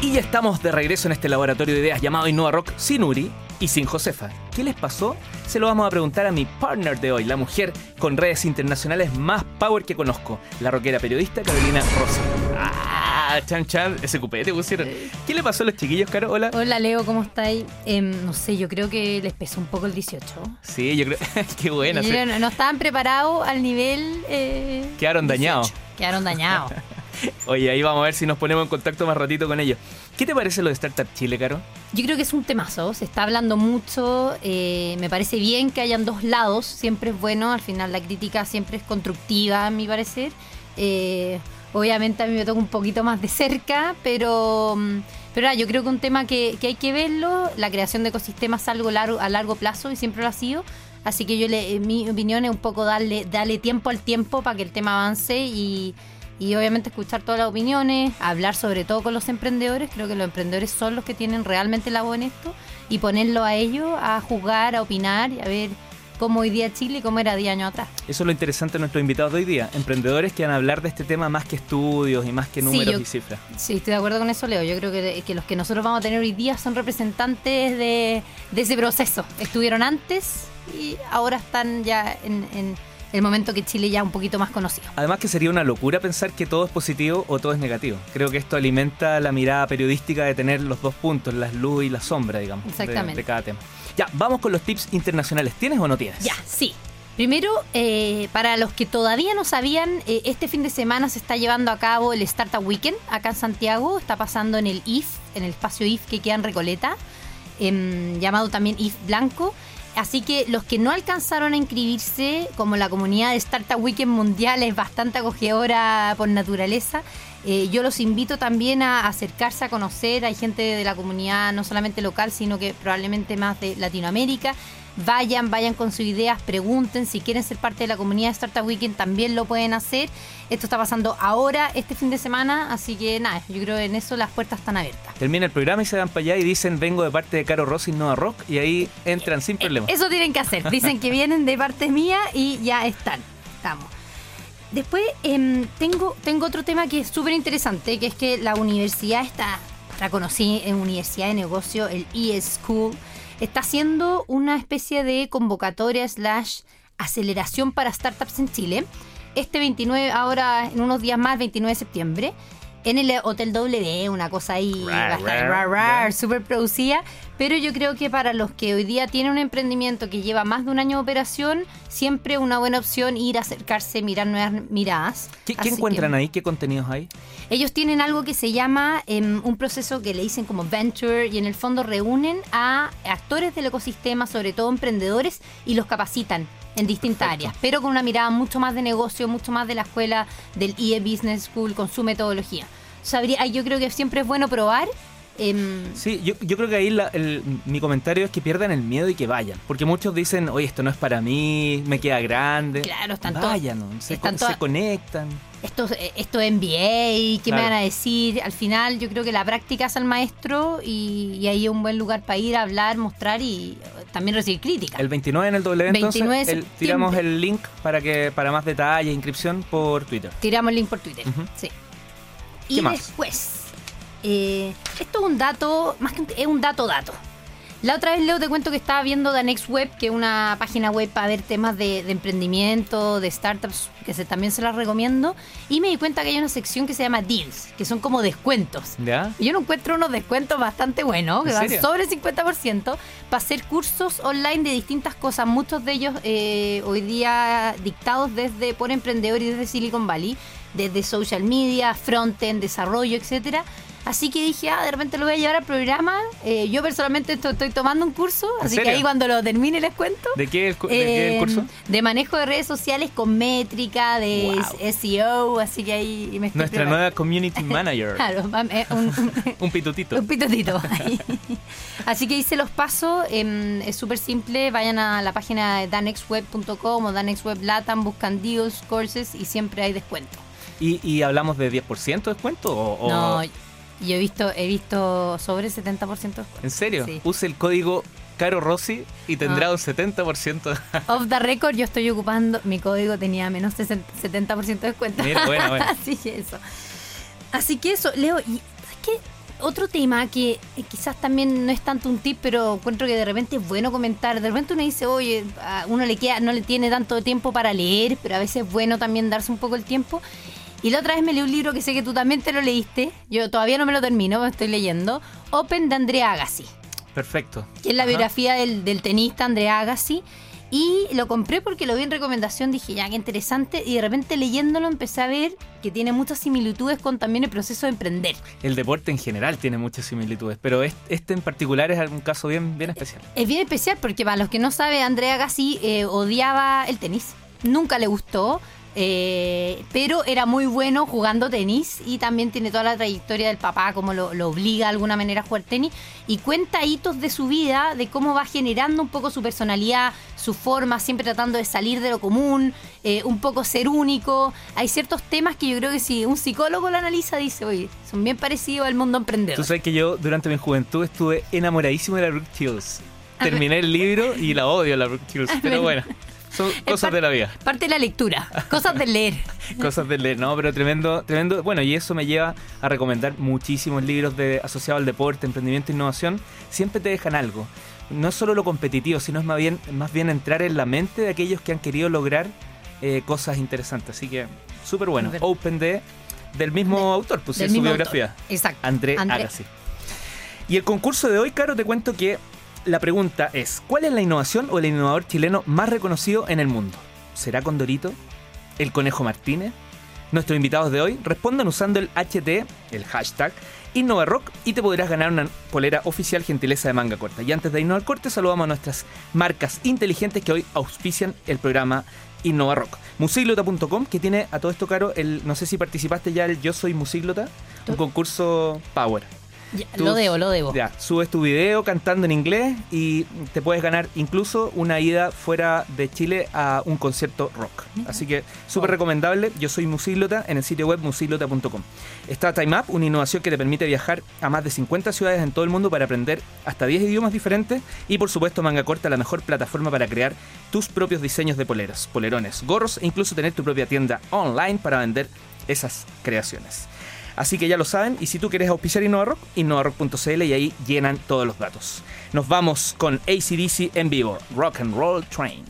Y ya estamos de regreso en este laboratorio de ideas llamado Innova Rock sin Uri y sin Josefa. ¿Qué les pasó? Se lo vamos a preguntar a mi partner de hoy, la mujer con redes internacionales más power que conozco, la rockera periodista Carolina Rosa. Ah, chan chan, ese cupé te pusieron. ¿Qué le pasó a los chiquillos, Caro? Hola. Hola Leo, ¿cómo estáis? Em, no sé, yo creo que les pesó un poco el 18. Sí, yo creo. Qué buena. sí. no, no estaban preparados al nivel. eh, Quedaron 18. dañados. Quedaron dañados. Oye, ahí vamos a ver si nos ponemos en contacto más ratito con ellos. ¿Qué te parece lo de Startup Chile, Caro? Yo creo que es un temazo, se está hablando mucho, eh, me parece bien que hayan dos lados, siempre es bueno, al final la crítica siempre es constructiva a mi parecer. Eh, obviamente a mí me toca un poquito más de cerca, pero, mm, pero nada, yo creo que un tema que, que hay que verlo, la creación de ecosistemas es algo a largo plazo y siempre lo ha sido. Así que yo mi opinión es un poco darle, darle tiempo al tiempo para que el tema avance y, y obviamente escuchar todas las opiniones, hablar sobre todo con los emprendedores. Creo que los emprendedores son los que tienen realmente la voz en esto y ponerlo a ellos a juzgar, a opinar y a ver cómo hoy día Chile y cómo era 10 años atrás. Eso es lo interesante de nuestros invitados de hoy día. Emprendedores que van a hablar de este tema más que estudios y más que Sí, números yo- y cifras. Sí, estoy de acuerdo con eso, Leo. Yo creo que, que los que nosotros vamos a tener hoy día son representantes de, de ese proceso. Estuvieron antes y ahora están ya en, en el momento que Chile ya es un poquito más conocido. Además que sería una locura pensar que todo es positivo o todo es negativo. Creo que esto alimenta la mirada periodística de tener los dos puntos, la luz y la sombra, digamos, Exactamente. De, cada tema. Ya, vamos con los tips internacionales. ¿Tienes o no tienes? Ya, sí. Primero, eh, para los que todavía no sabían, eh, este fin de semana se está llevando a cabo el Startup Weekend acá en Santiago. Está pasando en el IF, en el espacio IF que queda en Recoleta, em, llamado también IF Blanco. Así que los que no alcanzaron a inscribirse, como la comunidad de Startup Weekend Mundial es bastante acogedora por naturaleza, eh, yo los invito también a acercarse a conocer. Hay gente de la comunidad no solamente local, sino que probablemente más de Latinoamérica. Vayan, vayan con sus ideas, pregunten si quieren ser parte de la comunidad de Startup Weekend, también lo pueden hacer. Esto está pasando ahora, este fin de semana, así que nada, yo creo que en eso las puertas están abiertas. Termina el programa y se van para allá y dicen vengo de parte de Caro Rossi Nova Rock y ahí entran sin problema. Eso tienen que hacer. Dicen que vienen de parte mía y ya están. Estamos. Después em, tengo, tengo otro tema que es súper interesante, que es que la universidad está, la conocí en Universidad de Negocio, el e-School, está haciendo una especie de convocatoria slash aceleración para startups en Chile. Este 29, ahora en unos días más, 29 de septiembre, en el Hotel W, una cosa ahí Rar, bastante rar, rar, rar, rar. súper producida, pero yo creo que para los que hoy día tienen un emprendimiento que lleva más de un año de operación, siempre una buena opción ir a acercarse, mirar nuevas miradas. ¿Qué, qué encuentran que ahí? ¿Qué contenidos hay? Ellos tienen algo que se llama em, un proceso que le dicen como venture y en el fondo reúnen a actores del ecosistema, sobre todo emprendedores, y los capacitan en distintas Perfecto. áreas, pero con una mirada mucho más de negocio, mucho más de la escuela del IE Business School con su metodología. Sabría, yo creo que siempre es bueno probar. Em, Sí, yo, yo creo que ahí la- el- mi comentario es que pierdan el miedo y que vayan. Porque muchos dicen, oye, esto no es para mí, me queda grande. Claro, están Vayan, se, están con- todas- se conectan. esto, esto es MBA, ¿qué me Claro. van a decir? Al final yo creo que la práctica es al maestro y, y ahí es un buen lugar para ir a hablar, mostrar y eh, también recibir crítica. El 29 en el W, entonces 29 de el- tiramos el link para que para más detalles, inscripción por Twitter. Tiramos el link por Twitter. Sí. ¿Qué Y más? después, eh, esto es un dato, más que un, es un dato dato. La otra vez, Leo, te cuento que estaba viendo The Next Web, que es una página web para ver temas de, de emprendimiento, de startups, que se, también se las recomiendo. Y me di cuenta que hay una sección que se llama Deals, que son como descuentos. ¿Ya? Y Yo no encuentro unos descuentos bastante buenos, que ¿En van sobre el 50%, para hacer cursos online de distintas cosas, muchos de ellos eh, hoy día dictados desde por emprendedores desde Silicon Valley, desde social media, frontend, desarrollo, etcétera. Así que dije, ah, de repente lo voy a llevar al programa. Eh, yo personalmente esto- estoy tomando un curso, ¿En así serio? que ahí cuando lo termine les cuento. ¿De qué el, cu- de qué el Eh, curso? de manejo de redes sociales con métrica, de Wow. SEO, así que ahí me estoy Nuestra preparando. nueva community manager. Claro, eh, un- un- Un pitutito. un pitotito. Así que hice los pasos, em, es súper simple, vayan a la página de danexweb.com o danexweb latam, buscan deals, courses y siempre hay descuento. ¿Y, y hablamos de 10% de descuento? O, o- No, yo he visto, he visto sobre el 70% de descuento. ¿En serio? Sí. Use el código Caro Rossi y tendrá Ah. un 70%. Off the record, yo estoy ocupando, mi código tenía menos 60 70% de descuento. Mira, bueno, bueno. Así que eso. Así que eso, Leo, y ¿sabes qué? otro tema que eh, quizás también no es tanto un tip, pero encuentro que de repente es bueno comentar. De repente uno dice, oye, a uno le queda, no le tiene tanto tiempo para leer, pero a veces es bueno también darse un poco el tiempo. Y la otra vez me leí un libro que sé que tú también te lo leíste. Yo todavía no me lo termino, me estoy leyendo. Open de Andrea Agassi. Perfecto. Que es la biografía del, del tenista Andrea Agassi. Y lo compré porque lo vi en recomendación, dije, ya, qué interesante. Y de repente leyéndolo empecé a ver que tiene muchas similitudes con también el proceso de emprender. El deporte en general tiene muchas similitudes, pero este en particular es un caso bien, bien especial. Es bien especial porque para los que no saben, Andrea Gassi eh, odiaba el tenis. Nunca le gustó. Eh, pero era muy bueno jugando tenis y también tiene toda la trayectoria del papá, como lo, obliga de alguna manera a jugar tenis y cuenta hitos de su vida, de cómo va generando un poco su personalidad, su forma, siempre tratando de salir de lo común, eh, un poco ser único. Hay ciertos temas que yo creo que si un psicólogo lo analiza, dice, oye, son bien parecidos al mundo emprendedor. Tú sabes que yo durante mi juventud estuve enamoradísimo de la Brooke Hills. Terminé el libro y la odio la Brooke Hills, pero bueno. Son cosas de la vida. Parte de la lectura, cosas de leer. cosas de leer, no, pero tremendo, tremendo. Bueno, y eso me lleva a recomendar muchísimos libros de, asociados al deporte, emprendimiento e innovación. Siempre te dejan algo. No es solo lo competitivo, sino es más bien, más bien entrar en la mente de aquellos que han querido lograr eh, cosas interesantes. Así que, súper bueno. Open de, del mismo autor, pues su biografía. Exacto. André, André. Agassi. Y el concurso de hoy, Caro, te cuento que la pregunta es, ¿cuál es la innovación o el innovador chileno más reconocido en el mundo? ¿Será Condorito? ¿El Conejo Martínez? Nuestros invitados de hoy respondan usando el HT, el hashtag, InnovaRock y te podrás ganar una polera oficial gentileza de manga corta. Y antes de irnos al corte, saludamos a nuestras marcas inteligentes que hoy auspician el programa InnovaRock. Musiglota.com, que tiene a todo esto caro, el, no sé si participaste ya el Yo Soy Musiglota, un concurso Power lo debo, lo debo. Ya, subes tu video cantando en inglés y te puedes ganar incluso una ida fuera de Chile a un concierto rock. Así que súper recomendable. Yo soy Musiglota en el sitio web musiglota.com. Está Time Up, una innovación que te permite viajar a más de 50 ciudades en todo el mundo para aprender hasta 10 idiomas diferentes. Y por supuesto, Manga Corta, la mejor plataforma para crear tus propios diseños de poleras, polerones, gorros e incluso tener tu propia tienda online para vender esas creaciones. Así que ya lo saben, y si tú quieres auspiciar InnovaRock, innovarock.cl y ahí llenan todos los datos. Nos vamos con ACDC en vivo, Rock and Roll Train.